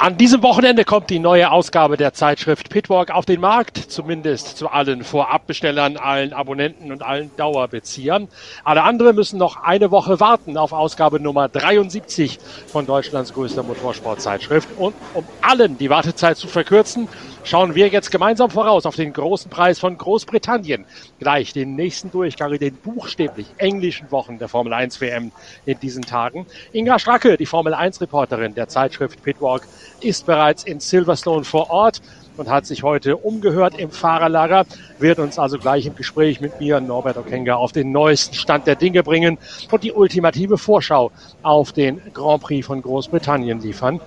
An diesem Wochenende kommt die neue Ausgabe der Zeitschrift Pitwalk auf den Markt, zumindest zu allen Vorabbestellern, allen Abonnenten und allen Dauerbeziehern. Alle anderen müssen noch eine Woche warten auf Ausgabe Nummer 73 von Deutschlands größter Motorsportzeitschrift. Und um allen die Wartezeit zu verkürzen, schauen wir jetzt gemeinsam voraus auf den großen Preis von Großbritannien. Gleich den nächsten Durchgang in den buchstäblich englischen Wochen der Formel 1 WM in diesen Tagen. Inga Stracke, die Formel 1 Reporterin der Zeitschrift Pitwalk, ist bereits in Silverstone vor Ort und hat sich heute umgehört im Fahrerlager, wird uns also gleich im Gespräch mit mir, Norbert Okenga, auf den neuesten Stand der Dinge bringen und die ultimative Vorschau auf den Grand Prix von Großbritannien liefern.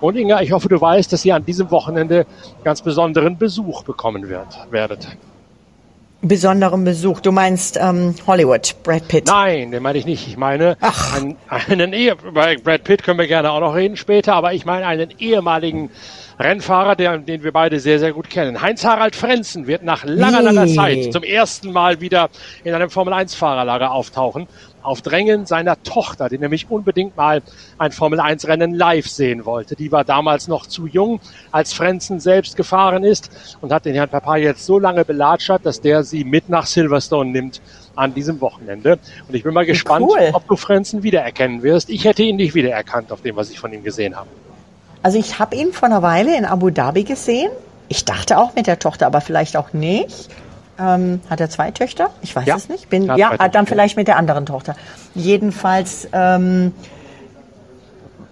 Und Inga, ich hoffe, du weißt, dass ihr an diesem Wochenende ganz besonderen Besuch bekommen werdet. Besonderen Besuch. Du meinst ähm, Hollywood, Brad Pitt? Nein, den meine ich nicht. Ich meine Ach. einen, einen Ehe. Bei Brad Pitt können wir gerne auch noch reden später, aber ich meine einen ehemaligen Rennfahrer, der, den wir beide sehr, sehr gut kennen. Heinz-Harald Frenzen wird nach langer, langer Zeit zum ersten Mal wieder in einem Formel-1-Fahrerlager auftauchen. Auf Drängen seiner Tochter, die nämlich unbedingt mal ein Formel-1-Rennen live sehen wollte. Die war damals noch zu jung, als Frenzen selbst gefahren ist und hat den Herrn Papa jetzt so lange belatschert, dass der sie mit nach Silverstone nimmt an diesem Wochenende. Und ich bin mal gespannt, cool. ob du Frenzen wiedererkennen wirst. Ich hätte ihn nicht wiedererkannt auf dem, was ich von ihm gesehen habe. Also ich habe ihn vor einer Weile in Abu Dhabi gesehen. Ich dachte auch mit der Tochter, aber vielleicht auch nicht. Ähm, hat er zwei Töchter? Ich weiß ja, es nicht. Bin, ja, dann vielleicht mit der anderen Tochter. Jedenfalls ähm,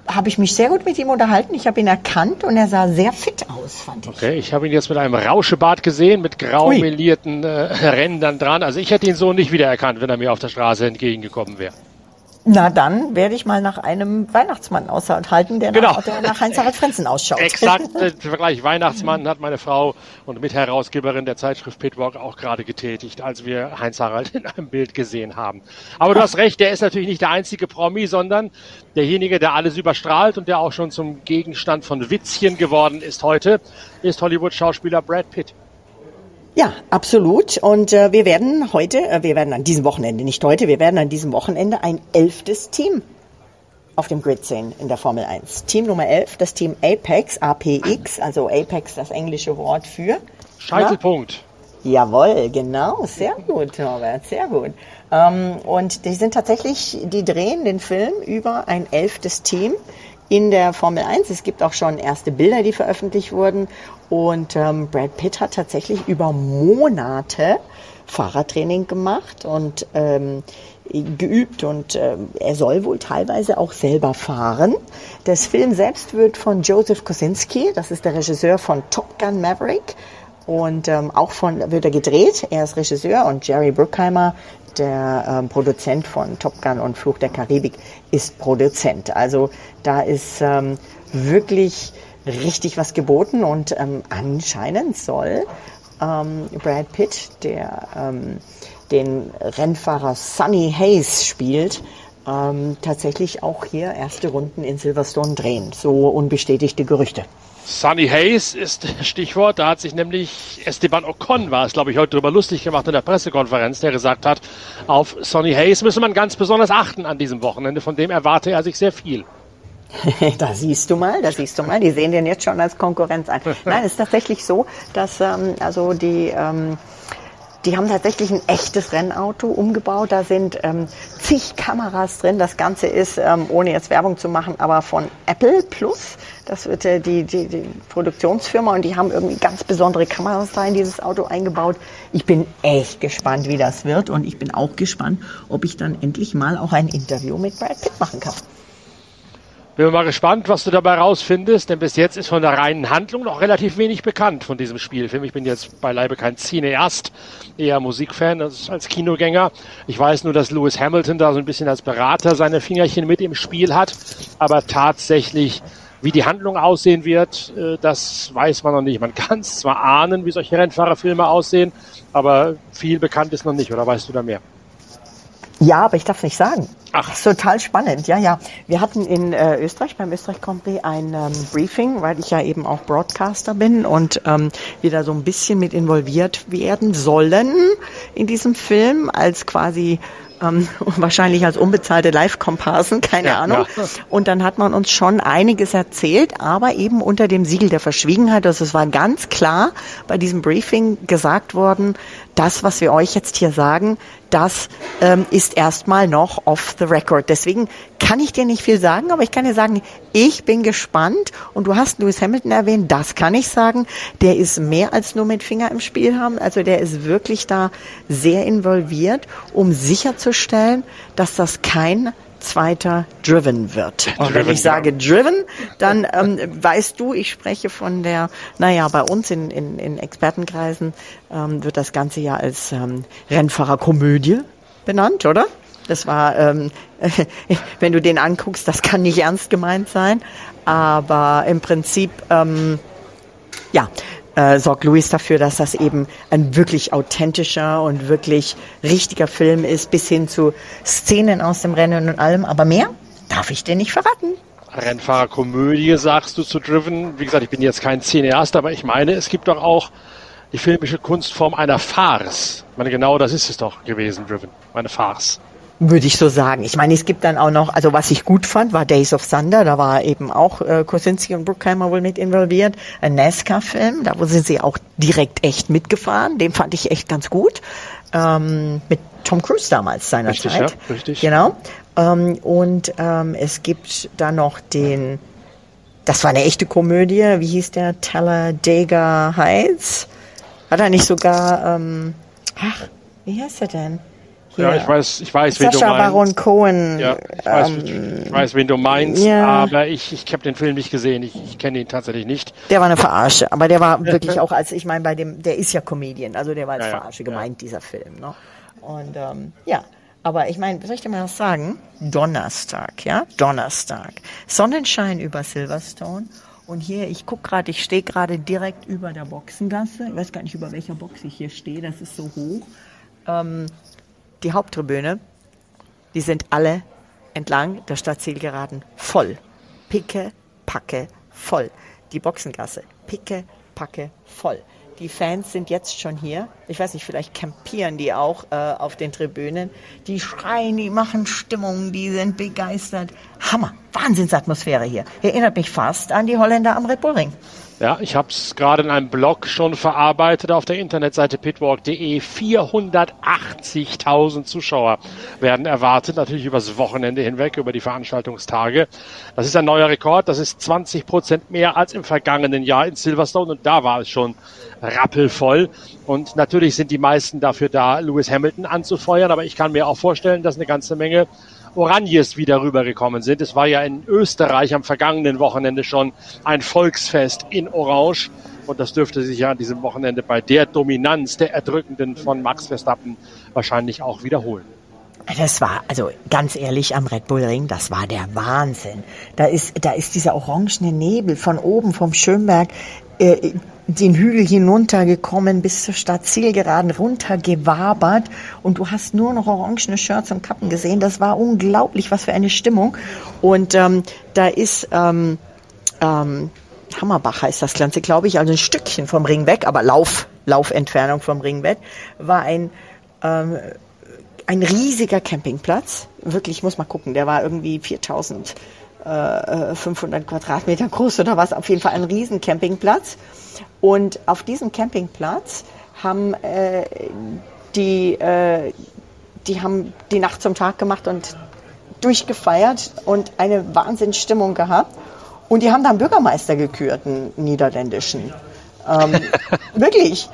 habe ich mich sehr gut mit ihm unterhalten. Ich habe ihn erkannt und er sah sehr fit aus, fand ich. Okay, ich habe ihn jetzt mit einem Rauschebart gesehen, mit grau melierten äh, Rändern dran. Also ich hätte ihn so nicht wiedererkannt, wenn er mir auf der Straße entgegengekommen wäre. Na dann werde ich mal nach einem Weihnachtsmann aushalten, der, genau. nach, der nach Heinz-Harald Frenzen ausschaut. Exakt, der Vergleich Weihnachtsmann hat meine Frau und Mitherausgeberin der Zeitschrift Pitwalk auch gerade getätigt, als wir Heinz-Harald in einem Bild gesehen haben. Aber du hast recht, der ist natürlich nicht der einzige Promi, sondern derjenige, der alles überstrahlt und der auch schon zum Gegenstand von Witzchen geworden ist heute, ist Hollywood-Schauspieler Brad Pitt. Ja, absolut. Und äh, wir werden heute, äh, wir werden an diesem Wochenende, nicht heute, wir werden an diesem Wochenende ein elftes Team auf dem Grid sehen in der Formel 1. Team Nummer 11, das Team Apex, APX, also Apex das englische Wort für Scheitelpunkt. Na? Jawohl, genau, sehr gut, Norbert, sehr gut. Ähm, und die sind tatsächlich, die drehen den Film über ein elftes Team in der Formel 1. Es gibt auch schon erste Bilder, die veröffentlicht wurden. Und ähm, Brad Pitt hat tatsächlich über Monate Fahrradtraining gemacht und ähm, geübt und äh, er soll wohl teilweise auch selber fahren. Das Film selbst wird von Joseph Kosinski, das ist der Regisseur von Top Gun Maverick und ähm, auch von wird er gedreht. Er ist Regisseur und Jerry Bruckheimer, der ähm, Produzent von Top Gun und Fluch der Karibik, ist Produzent. Also da ist ähm, wirklich richtig was geboten und ähm, anscheinend soll ähm, Brad Pitt, der ähm, den Rennfahrer Sunny Hayes spielt, ähm, tatsächlich auch hier erste Runden in Silverstone drehen. So unbestätigte Gerüchte. Sunny Hayes ist Stichwort. Da hat sich nämlich Esteban Ocon, war es glaube ich, heute darüber lustig gemacht in der Pressekonferenz, der gesagt hat, auf Sonny Hayes müsse man ganz besonders achten an diesem Wochenende. Von dem erwarte er sich sehr viel. da siehst du mal, da siehst du mal, die sehen den jetzt schon als Konkurrenz an. Nein, es ist tatsächlich so, dass ähm, also die ähm, die haben tatsächlich ein echtes Rennauto umgebaut. Da sind ähm, zig Kameras drin. Das Ganze ist, ähm, ohne jetzt Werbung zu machen, aber von Apple Plus. Das wird äh, die, die, die Produktionsfirma und die haben irgendwie ganz besondere Kameras da in dieses Auto eingebaut. Ich bin echt gespannt, wie das wird und ich bin auch gespannt, ob ich dann endlich mal auch ein Interview mit Brad Pitt machen kann. Bin mal gespannt, was du dabei rausfindest, denn bis jetzt ist von der reinen Handlung noch relativ wenig bekannt von diesem Spielfilm. Ich bin jetzt beileibe kein Cineast, eher Musikfan als, Kinogänger. Ich weiß nur, dass Lewis Hamilton da so ein bisschen als Berater seine Fingerchen mit im Spiel hat, aber tatsächlich wie die Handlung aussehen wird, äh, das weiß man noch nicht. Man kann es zwar ahnen, wie solche Rennfahrerfilme aussehen, aber viel bekannt ist noch nicht, oder weißt du da mehr? Ja, aber ich darf nicht sagen. Ach. Das ist total spannend, ja, ja. Wir hatten in äh, Österreich, beim Österreich Prix, ein ähm, Briefing, weil ich ja eben auch Broadcaster bin und ähm, wieder so ein bisschen mit involviert werden sollen in diesem Film als quasi ähm, wahrscheinlich als unbezahlte Live-Komparsen, keine ja, Ahnung. Ja. Und dann hat man uns schon einiges erzählt, aber eben unter dem Siegel der Verschwiegenheit. Also es war ganz klar bei diesem Briefing gesagt worden, das, was wir euch jetzt hier sagen, das ähm, ist erstmal noch off the record. Deswegen kann ich dir nicht viel sagen, aber ich kann dir sagen, ich bin gespannt. Und du hast Lewis Hamilton erwähnt, das kann ich sagen. Der ist mehr als nur mit Finger im Spiel haben. Also der ist wirklich da sehr involviert, um sicherzustellen, dass das kein zweiter Driven wird. Und wenn ich sage Driven, dann ähm, weißt du, ich spreche von der, naja, bei uns in, in, in Expertenkreisen ähm, wird das Ganze ja als ähm, Rennfahrerkomödie benannt, oder? Das war, ähm, wenn du den anguckst, das kann nicht ernst gemeint sein, aber im Prinzip, ähm, ja, äh, sorgt Louis dafür, dass das eben ein wirklich authentischer und wirklich richtiger Film ist, bis hin zu Szenen aus dem Rennen und allem. Aber mehr darf ich dir nicht verraten. Rennfahrerkomödie sagst du zu Driven. Wie gesagt, ich bin jetzt kein Cineast, aber ich meine, es gibt doch auch die filmische Kunstform einer Farce. Ich meine, genau das ist es doch gewesen, Driven. Eine Farce. Würde ich so sagen. Ich meine, es gibt dann auch noch, also was ich gut fand, war Days of Thunder. Da war eben auch äh, Kosinski und Bruckheimer wohl mit involviert. Ein NASCAR-Film, da sind sie auch direkt echt mitgefahren. Den fand ich echt ganz gut. Ähm, mit Tom Cruise damals seinerzeit. Richtig, ja, richtig. Genau. Ähm, und ähm, es gibt da noch den, das war eine echte Komödie. Wie hieß der? Talladega Heights. Hat er nicht sogar, ähm, ach, wie heißt er denn? Ja, ich weiß, ich weiß, wen du meinst. Baron Cohen. Ja, ich weiß, ähm, ich weiß, wen du meinst, ja. aber ich, ich habe den Film nicht gesehen. Ich, ich kenne ihn tatsächlich nicht. Der war eine Verarsche, aber der war wirklich auch als, ich meine, bei dem, der ist ja Comedian, also der war als ja, Verarsche gemeint, dieser Film. Ne? Und ähm, ja, aber ich meine, soll ich dir mal was sagen? Donnerstag, ja, Donnerstag. Sonnenschein über Silverstone. Und hier, ich guck gerade, ich stehe gerade direkt über der Boxengasse. Ich weiß gar nicht, über welcher Box ich hier stehe, das ist so hoch. Ähm, die Haupttribüne, die sind alle entlang der Stadtzielgeraden voll. Picke, packe, voll. Die Boxengasse, picke, packe, voll. Die Fans sind jetzt schon hier. Ich weiß nicht, vielleicht campieren die auch äh, auf den Tribünen. Die schreien, die machen Stimmung, die sind begeistert. Hammer, Wahnsinnsatmosphäre hier. Erinnert mich fast an die Holländer am Red Bull Ring. Ja, ich habe es gerade in einem Blog schon verarbeitet auf der Internetseite pitwalk.de. 480.000 Zuschauer werden erwartet, natürlich übers Wochenende hinweg, über die Veranstaltungstage. Das ist ein neuer Rekord. Das ist 20 Prozent mehr als im vergangenen Jahr in Silverstone und da war es schon rappelvoll. Und natürlich sind die meisten dafür da, Lewis Hamilton anzufeuern, aber ich kann mir auch vorstellen, dass eine ganze Menge Oranjes wieder rübergekommen sind. Es war ja in Österreich am vergangenen Wochenende schon ein Volksfest in Orange. Und das dürfte sich ja an diesem Wochenende bei der Dominanz der Erdrückenden von Max Verstappen wahrscheinlich auch wiederholen. Das war, also ganz ehrlich, am Red Bull Ring, das war der Wahnsinn. Da ist, da ist dieser orangene Nebel von oben vom Schönberg äh, den Hügel hinuntergekommen bis zur Stadt Zielgeraden runtergewabert und du hast nur noch orangene Shirts und Kappen gesehen. Das war unglaublich, was für eine Stimmung. Und ähm, da ist ähm, ähm, Hammerbach heißt das Ganze, glaube ich, also ein Stückchen vom Ring weg, aber Lauf, Laufentfernung vom Ring weg, war ein ähm, ein riesiger Campingplatz. Wirklich, ich muss mal gucken, der war irgendwie 4000 500 äh, Quadratmeter groß oder was, auf jeden Fall ein riesen Campingplatz. Und auf diesem Campingplatz haben äh, die, äh, die haben die Nacht zum Tag gemacht und durchgefeiert und eine Wahnsinnsstimmung gehabt. Und die haben dann Bürgermeister gekürt, einen niederländischen. Ähm, wirklich.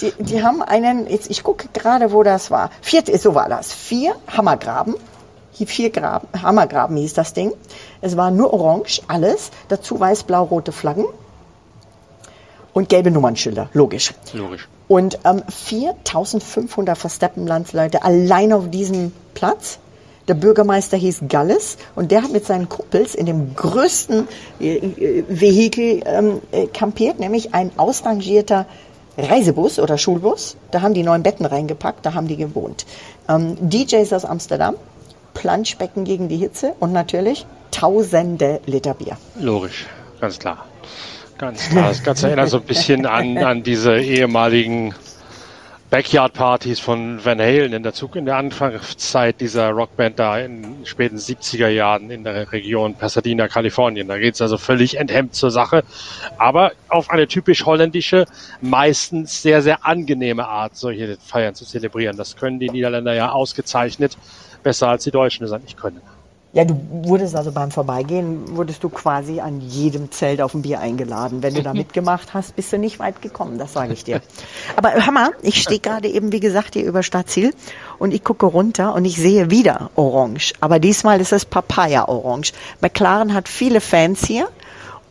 Die, die, haben einen, jetzt ich gucke gerade, wo das war. Vier, so war das. Vier Hammergraben vier Graben, Hammergraben hieß das Ding. Es war nur orange, alles. Dazu weiß-blau-rote Flaggen und gelbe Nummernschilder, logisch. Logisch. Und ähm, 4500 Versteppenlandsleute allein auf diesem Platz. Der Bürgermeister hieß Galles und der hat mit seinen Kumpels in dem größten äh, äh Vehikel ähm, äh, kampiert, nämlich ein ausrangierter Reisebus oder Schulbus. Da haben die neun Betten reingepackt, da haben die gewohnt. Ähm, DJs aus Amsterdam, Planschbecken gegen die Hitze und natürlich tausende Liter Bier. Logisch, ganz klar. Ganz klar. Das Ganze erinnert so ein bisschen an, an diese ehemaligen Backyard-Partys von Van Halen in der Zug in der Anfangszeit dieser Rockband da in den späten 70er Jahren in der Region Pasadena, Kalifornien. Da geht's also völlig enthemmt zur Sache, aber auf eine typisch holländische, meistens sehr, sehr angenehme Art, solche Feiern zu zelebrieren. Das können die Niederländer ja ausgezeichnet, besser als die Deutschen es eigentlich können. Ja, du wurdest also beim Vorbeigehen, wurdest du quasi an jedem Zelt auf ein Bier eingeladen. Wenn du da mitgemacht hast, bist du nicht weit gekommen, das sage ich dir. Aber hör mal, ich stehe gerade eben, wie gesagt, hier über Stadtziel und ich gucke runter und ich sehe wieder Orange. Aber diesmal ist es Papaya-Orange. McLaren hat viele Fans hier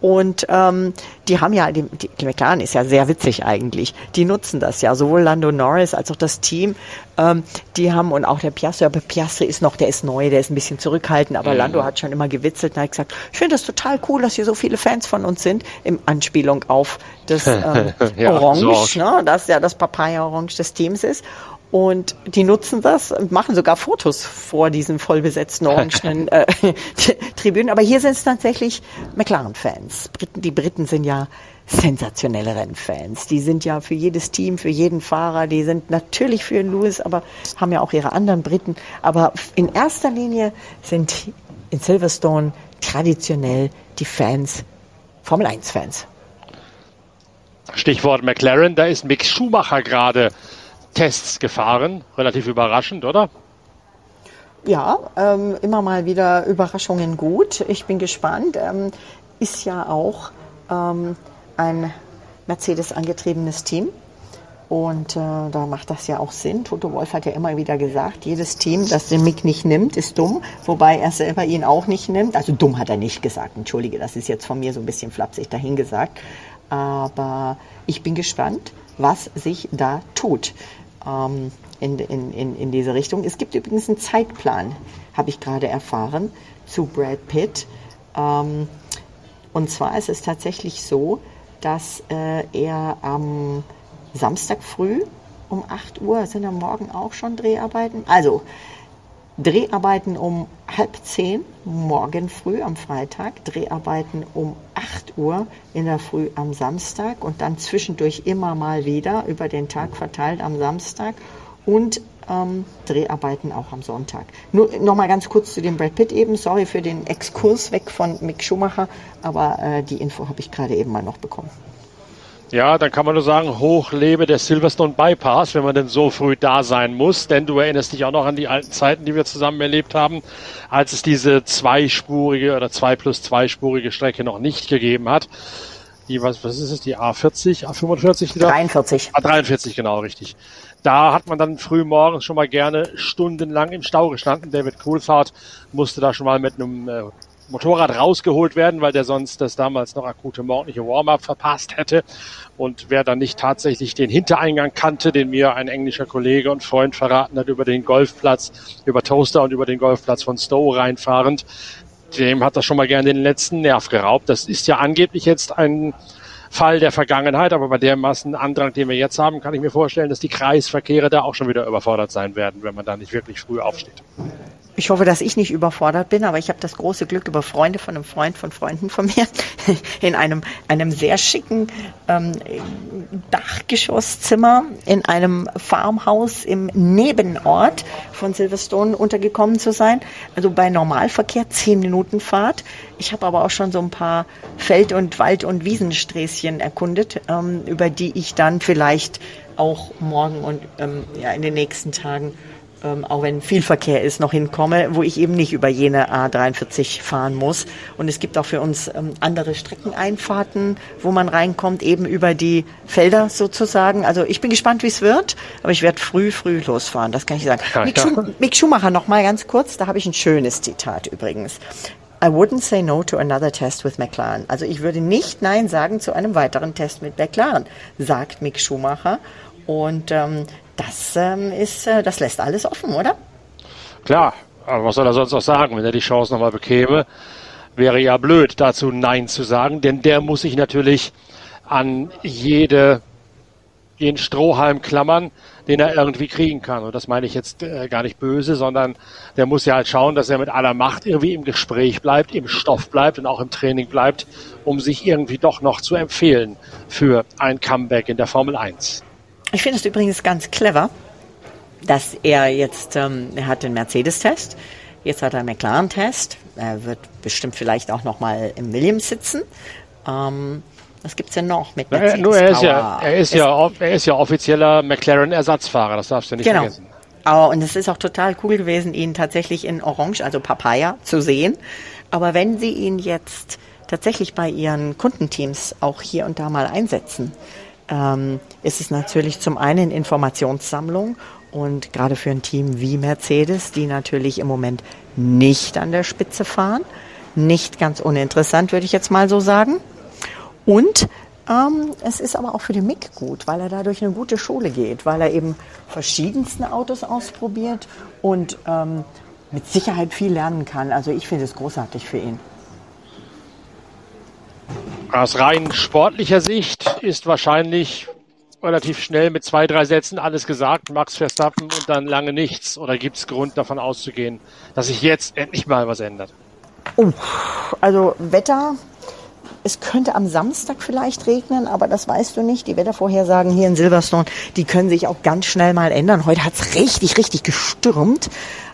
und ähm, die haben ja, die, die McLaren ist ja sehr witzig eigentlich. Die nutzen das ja, sowohl Lando Norris als auch das Team. Ähm, die haben und auch der Piastri, aber Piastri ist noch, der ist neu, der ist ein bisschen zurückhaltend, aber mhm. Lando hat schon immer gewitzelt und hat gesagt, ich finde das total cool, dass hier so viele Fans von uns sind, im Anspielung auf das ähm, ja, Orange, so. ne, das ja das Papaya-Orange des Teams ist. Und die nutzen das und machen sogar Fotos vor diesen vollbesetzten orangenen äh, Tribünen. Aber hier sind es tatsächlich McLaren-Fans. Briten, die Briten sind ja sensationelle Rennfans. Die sind ja für jedes Team, für jeden Fahrer, die sind natürlich für Lewis, aber haben ja auch ihre anderen Briten. Aber in erster Linie sind in Silverstone traditionell die Fans Formel 1 Fans. Stichwort McLaren, da ist Mick Schumacher gerade Tests gefahren. Relativ überraschend, oder? Ja, ähm, immer mal wieder Überraschungen gut. Ich bin gespannt. Ähm, ist ja auch ähm, ein Mercedes angetriebenes Team. Und äh, da macht das ja auch Sinn. Toto Wolf hat ja immer wieder gesagt, jedes Team, das den Mick nicht nimmt, ist dumm. Wobei er selber ihn auch nicht nimmt. Also dumm hat er nicht gesagt. Entschuldige, das ist jetzt von mir so ein bisschen flapsig dahingesagt. Aber ich bin gespannt, was sich da tut ähm, in, in, in, in diese Richtung. Es gibt übrigens einen Zeitplan, habe ich gerade erfahren, zu Brad Pitt. Ähm, und zwar ist es tatsächlich so, dass äh, er am Samstag früh um 8 Uhr, sind am Morgen auch schon Dreharbeiten? Also, Dreharbeiten um halb zehn morgen früh am Freitag, Dreharbeiten um 8 Uhr in der Früh am Samstag und dann zwischendurch immer mal wieder über den Tag verteilt am Samstag und ähm, Dreharbeiten auch am Sonntag. Nur noch mal ganz kurz zu dem Brad Pitt eben. Sorry für den Exkurs weg von Mick Schumacher, aber äh, die Info habe ich gerade eben mal noch bekommen. Ja, dann kann man nur sagen, hoch lebe der Silverstone Bypass, wenn man denn so früh da sein muss. Denn du erinnerst dich auch noch an die alten Zeiten, die wir zusammen erlebt haben, als es diese zweispurige oder zwei plus zweispurige Strecke noch nicht gegeben hat. Die, was, was ist es, die A40, A45? Die 43. A43, genau, richtig. Da hat man dann früh morgens schon mal gerne stundenlang im Stau gestanden. David Coulthard musste da schon mal mit einem äh, Motorrad rausgeholt werden, weil der sonst das damals noch akute morgendliche Warm-up verpasst hätte. Und wer dann nicht tatsächlich den Hintereingang kannte, den mir ein englischer Kollege und Freund verraten hat über den Golfplatz, über Toaster und über den Golfplatz von Stowe reinfahrend, dem hat das schon mal gerne den letzten Nerv geraubt. Das ist ja angeblich jetzt ein Fall der Vergangenheit, aber bei der Massenandrang, den wir jetzt haben, kann ich mir vorstellen, dass die Kreisverkehre da auch schon wieder überfordert sein werden, wenn man da nicht wirklich früh aufsteht. Ich hoffe, dass ich nicht überfordert bin, aber ich habe das große Glück über Freunde von einem Freund von Freunden von mir in einem, einem sehr schicken ähm, Dachgeschosszimmer in einem Farmhaus im Nebenort von Silverstone untergekommen zu sein. Also bei Normalverkehr zehn Minuten Fahrt. Ich habe aber auch schon so ein paar Feld- und Wald- und Wiesensträßchen erkundet, ähm, über die ich dann vielleicht auch morgen und ähm, ja, in den nächsten Tagen ähm, auch wenn viel Verkehr ist, noch hinkomme, wo ich eben nicht über jene A43 fahren muss. Und es gibt auch für uns ähm, andere Streckeneinfahrten, wo man reinkommt, eben über die Felder sozusagen. Also ich bin gespannt, wie es wird, aber ich werde früh, früh losfahren, das kann ich sagen. Mick, Schum Mick Schumacher noch mal ganz kurz, da habe ich ein schönes Zitat übrigens. I wouldn't say no to another test with McLaren. Also ich würde nicht Nein sagen zu einem weiteren Test mit McLaren, sagt Mick Schumacher. Und ähm, das ähm, ist, äh, das lässt alles offen, oder? Klar, aber was soll er sonst noch sagen, wenn er die Chance nochmal bekäme? Wäre ja blöd, dazu Nein zu sagen, denn der muss sich natürlich an jede, jeden Strohhalm klammern, den er irgendwie kriegen kann. Und das meine ich jetzt äh, gar nicht böse, sondern der muss ja halt schauen, dass er mit aller Macht irgendwie im Gespräch bleibt, im Stoff bleibt und auch im Training bleibt, um sich irgendwie doch noch zu empfehlen für ein Comeback in der Formel 1. Ich finde es übrigens ganz clever, dass er jetzt, ähm, er hat den Mercedes-Test, jetzt hat er einen McLaren-Test, er wird bestimmt vielleicht auch nochmal im Williams sitzen. Ähm, was gibt's denn noch mit Mercedes? Nur er ist, ja, er, ist ja, er ist ja offizieller McLaren-Ersatzfahrer, das darfst du nicht genau. vergessen. Aber, und es ist auch total cool gewesen, ihn tatsächlich in Orange, also Papaya, zu sehen. Aber wenn Sie ihn jetzt tatsächlich bei Ihren Kundenteams auch hier und da mal einsetzen, ähm, ist es natürlich zum einen Informationssammlung und gerade für ein Team wie Mercedes, die natürlich im Moment nicht an der Spitze fahren, nicht ganz uninteressant, würde ich jetzt mal so sagen. Und ähm, es ist aber auch für den Mick gut, weil er dadurch eine gute Schule geht, weil er eben verschiedenste Autos ausprobiert und ähm, mit Sicherheit viel lernen kann. Also ich finde es großartig für ihn. Aus rein sportlicher Sicht ist wahrscheinlich relativ schnell mit zwei, drei Sätzen alles gesagt, Max Verstappen und dann lange nichts. Oder gibt es Grund davon auszugehen, dass sich jetzt endlich mal was ändert? Oh, also Wetter, es könnte am Samstag vielleicht regnen, aber das weißt du nicht. Die Wettervorhersagen hier in Silverstone, die können sich auch ganz schnell mal ändern. Heute hat es richtig, richtig gestürmt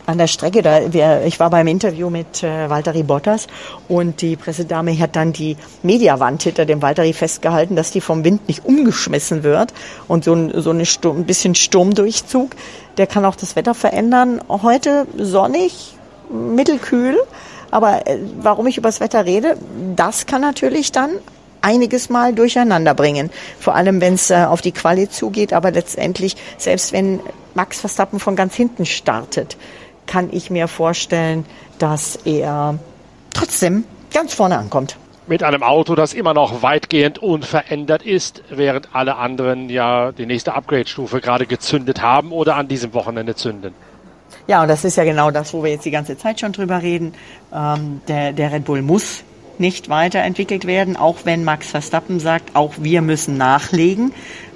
an der Strecke. Da, wir, ich war beim Interview mit äh, Valtteri Bottas und die Pressedame hat dann die Mediawand hinter dem Valtteri festgehalten, dass die vom Wind nicht umgeschmissen wird. Und so ein, so eine Sturm, ein bisschen Sturmdurchzug, der kann auch das Wetter verändern. Heute sonnig, mittelkühl. Aber äh, warum ich über das Wetter rede, das kann natürlich dann einiges mal durcheinander bringen. Vor allem, wenn es äh, auf die Quali zugeht. Aber letztendlich, selbst wenn Max Verstappen von ganz hinten startet, kann ich mir vorstellen, dass er trotzdem ganz vorne ankommt. Mit einem Auto, das immer noch weitgehend unverändert ist, während alle anderen ja die nächste Upgrade-Stufe gerade gezündet haben oder an diesem Wochenende zünden. Ja, und das ist ja genau das, wo wir jetzt die ganze Zeit schon drüber reden. Ähm, der, der Red Bull muss nicht weiterentwickelt werden, auch wenn Max Verstappen sagt, auch wir müssen nachlegen.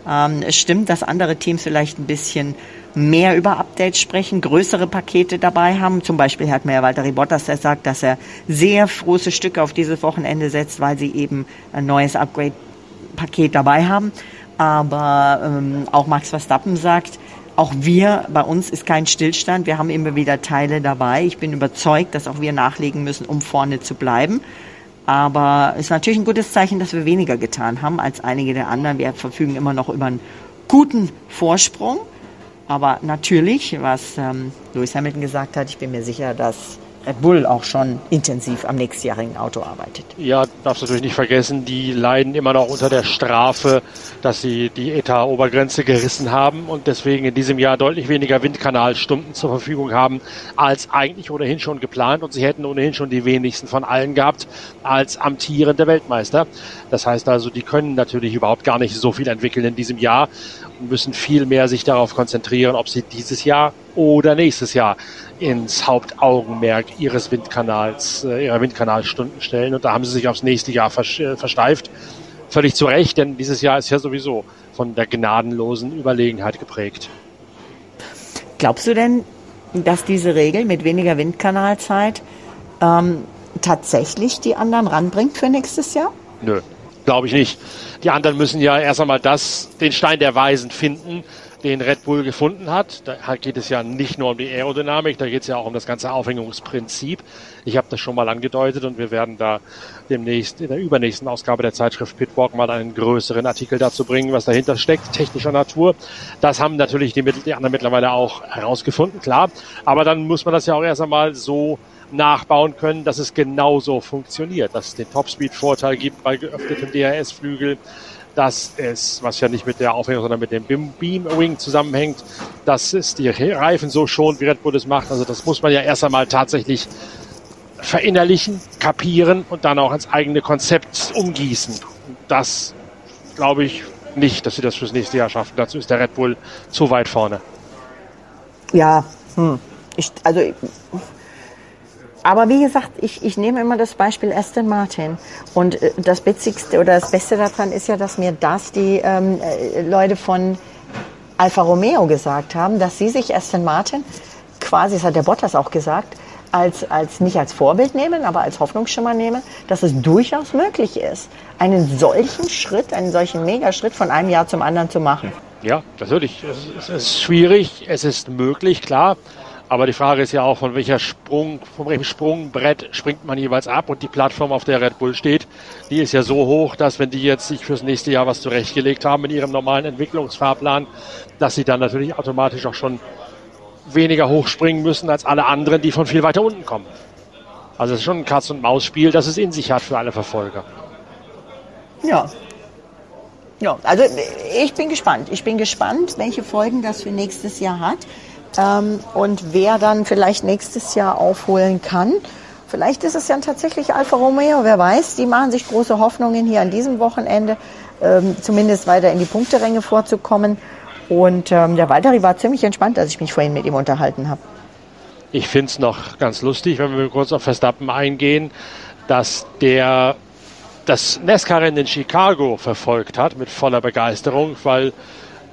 Ähm, es stimmt, dass andere Teams vielleicht ein bisschen mehr über Updates sprechen, größere Pakete dabei haben. Zum Beispiel hat mir Walter Bottas, der sagt, dass er sehr große Stücke auf dieses Wochenende setzt, weil sie eben ein neues Upgrade-Paket dabei haben. Aber ähm, auch Max Verstappen sagt, auch wir, bei uns ist kein Stillstand. Wir haben immer wieder Teile dabei. Ich bin überzeugt, dass auch wir nachlegen müssen, um vorne zu bleiben. Aber es ist natürlich ein gutes Zeichen, dass wir weniger getan haben als einige der anderen. Wir verfügen immer noch über einen guten Vorsprung. Aber natürlich, was ähm, Lewis Hamilton gesagt hat, ich bin mir sicher, dass Red Bull auch schon intensiv am nächstjährigen Auto arbeitet. Ja, darfst du natürlich nicht vergessen, die leiden immer noch unter der Strafe, dass sie die Etat-Obergrenze gerissen haben und deswegen in diesem Jahr deutlich weniger Windkanalstunden zur Verfügung haben, als eigentlich ohnehin schon geplant und sie hätten ohnehin schon die wenigsten von allen gehabt als amtierende Weltmeister. Das heißt also, die können natürlich überhaupt gar nicht so viel entwickeln in diesem Jahr müssen viel mehr sich darauf konzentrieren, ob sie dieses Jahr oder nächstes Jahr ins Hauptaugenmerk ihres Windkanals, äh, ihrer Windkanalstunden stellen. Und da haben sie sich aufs nächste Jahr äh, versteift. Völlig zu Recht, denn dieses Jahr ist ja sowieso von der gnadenlosen Überlegenheit geprägt. Glaubst du denn, dass diese Regel mit weniger Windkanalzeit ähm, tatsächlich die anderen ranbringt für nächstes Jahr? Nö, glaube ich nicht. Die anderen müssen ja erst einmal das, den Stein der Weisen finden, den Red Bull gefunden hat. Da geht es ja nicht nur um die Aerodynamik, da geht es ja auch um das ganze Aufhängungsprinzip. Ich habe das schon mal angedeutet und wir werden da demnächst in der übernächsten Ausgabe der Zeitschrift Pitwalk mal einen größeren Artikel dazu bringen, was dahinter steckt, technischer Natur. Das haben natürlich die, die anderen mittlerweile auch herausgefunden, klar. Aber dann muss man das ja auch erst einmal so nachbauen können, dass es genauso funktioniert, dass es den Topspeed-Vorteil gibt bei geöffnetem DRS-Flügel, dass es, was ja nicht mit der Aufhängung, sondern mit dem Beam Wing zusammenhängt, dass es die Reifen so schont, wie Red Bull es macht. Also das muss man ja erst einmal tatsächlich verinnerlichen, kapieren und dann auch ins eigene Konzept umgießen. Das glaube ich nicht, dass sie das fürs nächste Jahr schaffen. Dazu ist der Red Bull zu weit vorne. Ja, hm. ich, also aber wie gesagt, ich, ich nehme immer das Beispiel Aston Martin. Und äh, das Witzigste oder das Beste daran ist ja, dass mir das die ähm, äh, Leute von Alfa Romeo gesagt haben, dass sie sich Aston Martin quasi, das hat der Bottas auch gesagt, als, als nicht als Vorbild nehmen, aber als Hoffnungsschimmer nehmen, dass es durchaus möglich ist, einen solchen Schritt, einen solchen Megaschritt von einem Jahr zum anderen zu machen. Ja, natürlich. Es ist schwierig, es ist möglich, klar. Aber die Frage ist ja auch, von welcher Sprung, von welchem Sprungbrett springt man jeweils ab und die Plattform, auf der Red Bull steht, die ist ja so hoch, dass wenn die jetzt sich fürs nächste Jahr was zurechtgelegt haben in ihrem normalen Entwicklungsfahrplan, dass sie dann natürlich automatisch auch schon weniger hoch springen müssen als alle anderen, die von viel weiter unten kommen. Also es ist schon ein Katz-und-Maus-Spiel, das es in sich hat für alle Verfolger. Ja. Ja, also ich bin gespannt. Ich bin gespannt, welche Folgen das für nächstes Jahr hat ähm, und wer dann vielleicht nächstes Jahr aufholen kann. Vielleicht ist es ja tatsächlich Alfa Romeo, wer weiß. Die machen sich große Hoffnungen hier an diesem Wochenende, ähm, zumindest weiter in die Punkteränge vorzukommen. Und ähm, der Walteri war ziemlich entspannt, als ich mich vorhin mit ihm unterhalten habe. Ich finde es noch ganz lustig, wenn wir kurz auf Verstappen eingehen, dass der das NASCAR-Rennen in Chicago verfolgt hat mit voller Begeisterung, weil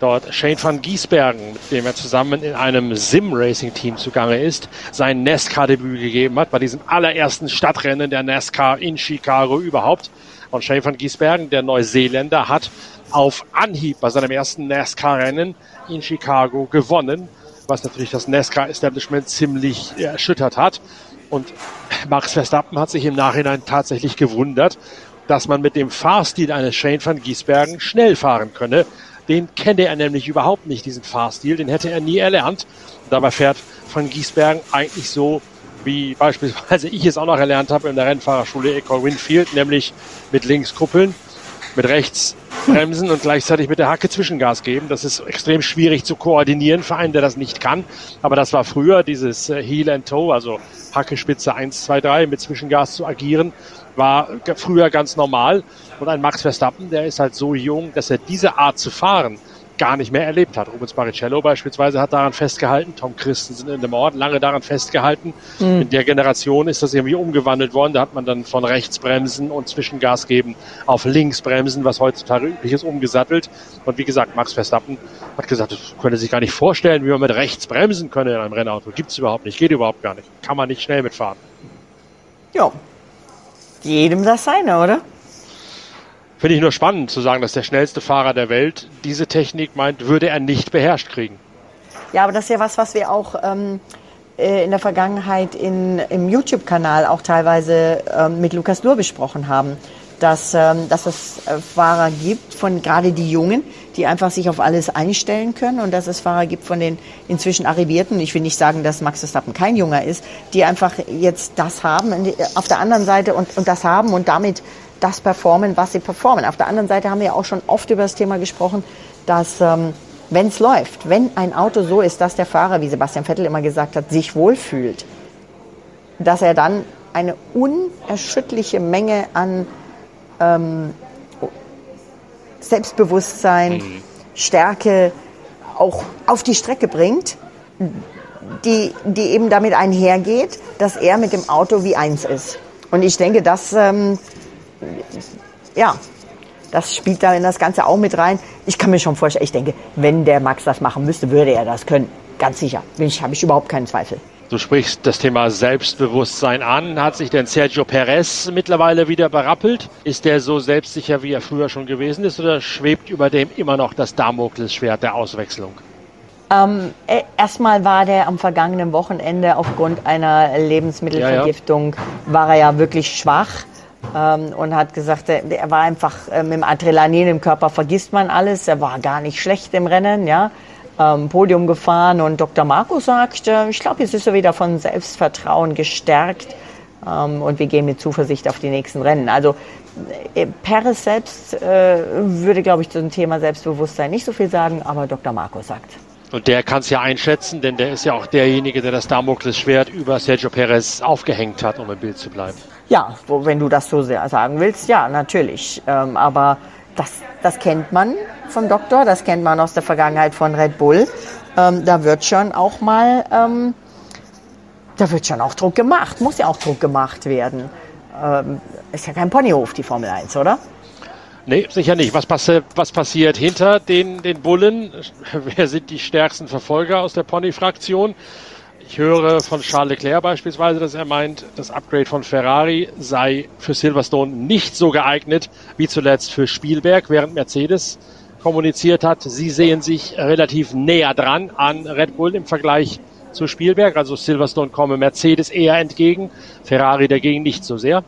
dort Shane van Giesbergen, mit dem er zusammen in einem Sim-Racing-Team zugange ist, sein NASCAR-Debüt gegeben hat bei diesem allerersten Stadtrennen der NASCAR in Chicago überhaupt. Und Shane van Giesbergen, der Neuseeländer, hat auf Anhieb bei seinem ersten NASCAR-Rennen in Chicago gewonnen, was natürlich das NASCAR-Establishment ziemlich erschüttert hat. Und Max Verstappen hat sich im Nachhinein tatsächlich gewundert, dass man mit dem Fahrstil eines Shane van Giesbergen schnell fahren könne. Den kenne er nämlich überhaupt nicht, diesen Fahrstil. Den hätte er nie erlernt. Dabei fährt van Giesbergen eigentlich so, wie beispielsweise ich es auch noch erlernt habe in der Rennfahrerschule Ecole Winfield, nämlich mit links kuppeln, mit rechts bremsen und gleichzeitig mit der Hacke Zwischengas geben. Das ist extrem schwierig zu koordinieren für einen, der das nicht kann. Aber das war früher dieses äh, Heel and Toe, also Hacke Spitze 1, 2, 3 mit Zwischengas zu agieren, war früher ganz normal. Und ein Max Verstappen, der ist halt so jung, dass er diese Art zu fahren gar nicht mehr erlebt hat. Rubens Barrichello beispielsweise hat daran festgehalten, Tom Christensen in dem Ort lange daran festgehalten. Mhm. In der Generation ist das irgendwie umgewandelt worden. Da hat man dann von rechts bremsen und Zwischengas geben auf links bremsen, was heutzutage üblich ist, umgesattelt. Und wie gesagt, Max Verstappen hat gesagt, das könne sich gar nicht vorstellen, wie man mit rechts bremsen könne in einem Rennauto. Gibt es überhaupt nicht, geht überhaupt gar nicht. Kann man nicht schnell mitfahren. Ja, jedem das seine, oder? Finde ich nur spannend zu sagen, dass der schnellste Fahrer der Welt diese Technik meint, würde er nicht beherrscht kriegen. Ja, aber das ist ja was, was wir auch ähm, äh, in der Vergangenheit in, im YouTube-Kanal auch teilweise ähm, mit Lukas Nur besprochen haben. Dass, ähm, dass es äh, Fahrer gibt, von gerade die Jungen, die einfach sich auf alles einstellen können und dass es Fahrer gibt von den inzwischen Arrivierten, ich will nicht sagen, dass Max Verstappen kein Junger ist, die einfach jetzt das haben auf der anderen Seite und, und das haben und damit das performen, was sie performen. Auf der anderen Seite haben wir auch schon oft über das Thema gesprochen, dass ähm, wenn es läuft, wenn ein Auto so ist, dass der Fahrer, wie Sebastian Vettel immer gesagt hat, sich wohlfühlt, dass er dann eine unerschütterliche Menge an ähm, Selbstbewusstsein, mhm. Stärke auch auf die Strecke bringt, die, die eben damit einhergeht, dass er mit dem Auto wie eins ist. Und ich denke, das ähm, ja, das spielt da in das Ganze auch mit rein. Ich kann mir schon vorstellen, ich denke, wenn der Max das machen müsste, würde er das können. Ganz sicher. Ich, habe ich überhaupt keinen Zweifel. Du sprichst das Thema Selbstbewusstsein an. Hat sich denn Sergio Perez mittlerweile wieder berappelt? Ist der so selbstsicher, wie er früher schon gewesen ist, oder schwebt über dem immer noch das Damoklesschwert der Auswechslung? Ähm, e, erstmal war der am vergangenen Wochenende aufgrund einer Lebensmittelvergiftung, ja, ja. war er ja wirklich schwach ähm, und hat gesagt, er, er war einfach äh, mit dem Adrenalin im Körper vergisst man alles. Er war gar nicht schlecht im Rennen, ja. Ähm, Podium gefahren und Dr. Marco sagt, äh, ich glaube, jetzt ist er wieder von Selbstvertrauen gestärkt ähm, und wir gehen mit Zuversicht auf die nächsten Rennen. Also äh, Perez selbst äh, würde, glaube ich, zum Thema Selbstbewusstsein nicht so viel sagen, aber Dr. Marco sagt. Und der kann es ja einschätzen, denn der ist ja auch derjenige, der das Damoklesschwert über Sergio Perez aufgehängt hat, um im Bild zu bleiben. Ja, wenn du das so sagen willst, ja, natürlich. Ähm, aber das, das kennt man vom Doktor, das kennt man aus der Vergangenheit von Red Bull. Ähm, da wird schon auch mal, ähm, da wird schon auch Druck gemacht, muss ja auch Druck gemacht werden. Ähm, ist ja kein Ponyhof, die Formel 1, oder? Nee, sicher nicht. Was, passi was passiert hinter den, den Bullen? Wer sind die stärksten Verfolger aus der Pony-Fraktion? Ich höre von Charles Leclerc beispielsweise, dass er meint, das Upgrade von Ferrari sei für Silverstone nicht so geeignet wie zuletzt für Spielberg, während Mercedes kommuniziert hat, sie sehen sich relativ näher dran an Red Bull im Vergleich zu Spielberg. Also Silverstone komme Mercedes eher entgegen, Ferrari dagegen nicht so sehr.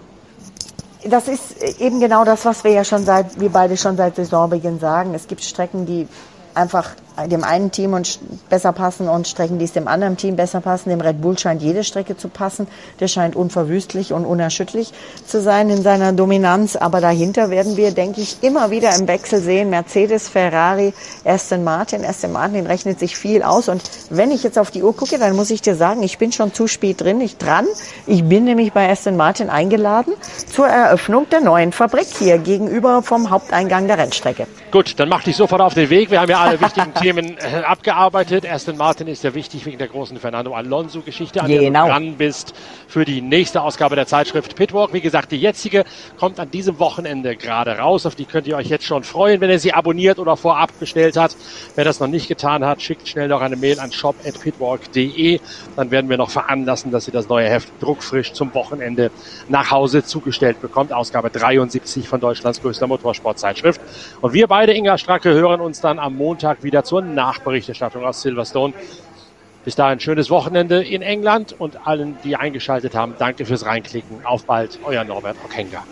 Das ist eben genau das, was wir ja schon seit, wir beide schon seit Saisonbeginn sagen. Es gibt Strecken, die einfach dem einen Team und besser passen und Strecken, die es dem anderen Team besser passen. Dem Red Bull scheint jede Strecke zu passen. Der scheint unverwüstlich und unerschütterlich zu sein in seiner Dominanz. Aber dahinter werden wir, denke ich, immer wieder im Wechsel sehen. Mercedes, Ferrari, Aston Martin. Aston Martin rechnet sich viel aus. Und wenn ich jetzt auf die Uhr gucke, dann muss ich dir sagen, ich bin schon zu spät drin, ich dran. Ich bin nämlich bei Aston Martin eingeladen zur Eröffnung der neuen Fabrik hier gegenüber vom Haupteingang der Rennstrecke. Gut, dann mach dich sofort auf den Weg. Wir haben ja alle wichtigen Themen äh, abgearbeitet. Aston Martin ist ja wichtig wegen der großen Fernando Alonso-Geschichte, an genau. der du genau. dran bist für die nächste Ausgabe der Zeitschrift Pitwalk. Wie gesagt, die jetzige kommt an diesem Wochenende gerade raus. Auf die könnt ihr euch jetzt schon freuen, wenn ihr sie abonniert oder vorab bestellt hat. Wer das noch nicht getan hat, schickt schnell noch eine Mail an shop.pitwalk.de. Dann werden wir noch veranlassen, dass ihr das neue Heft druckfrisch zum Wochenende nach Hause zugestellt bekommt. Ausgabe 73 von Deutschlands größter Motorsportzeitschrift. Und wir beide, Inga Stracke, hören uns dann am Montag wieder zur Nachberichterstattung aus Silverstone. Bis dahin schönes Wochenende in England und allen, die eingeschaltet haben, danke fürs Reinklicken. Auf bald, euer Norbert Okenga.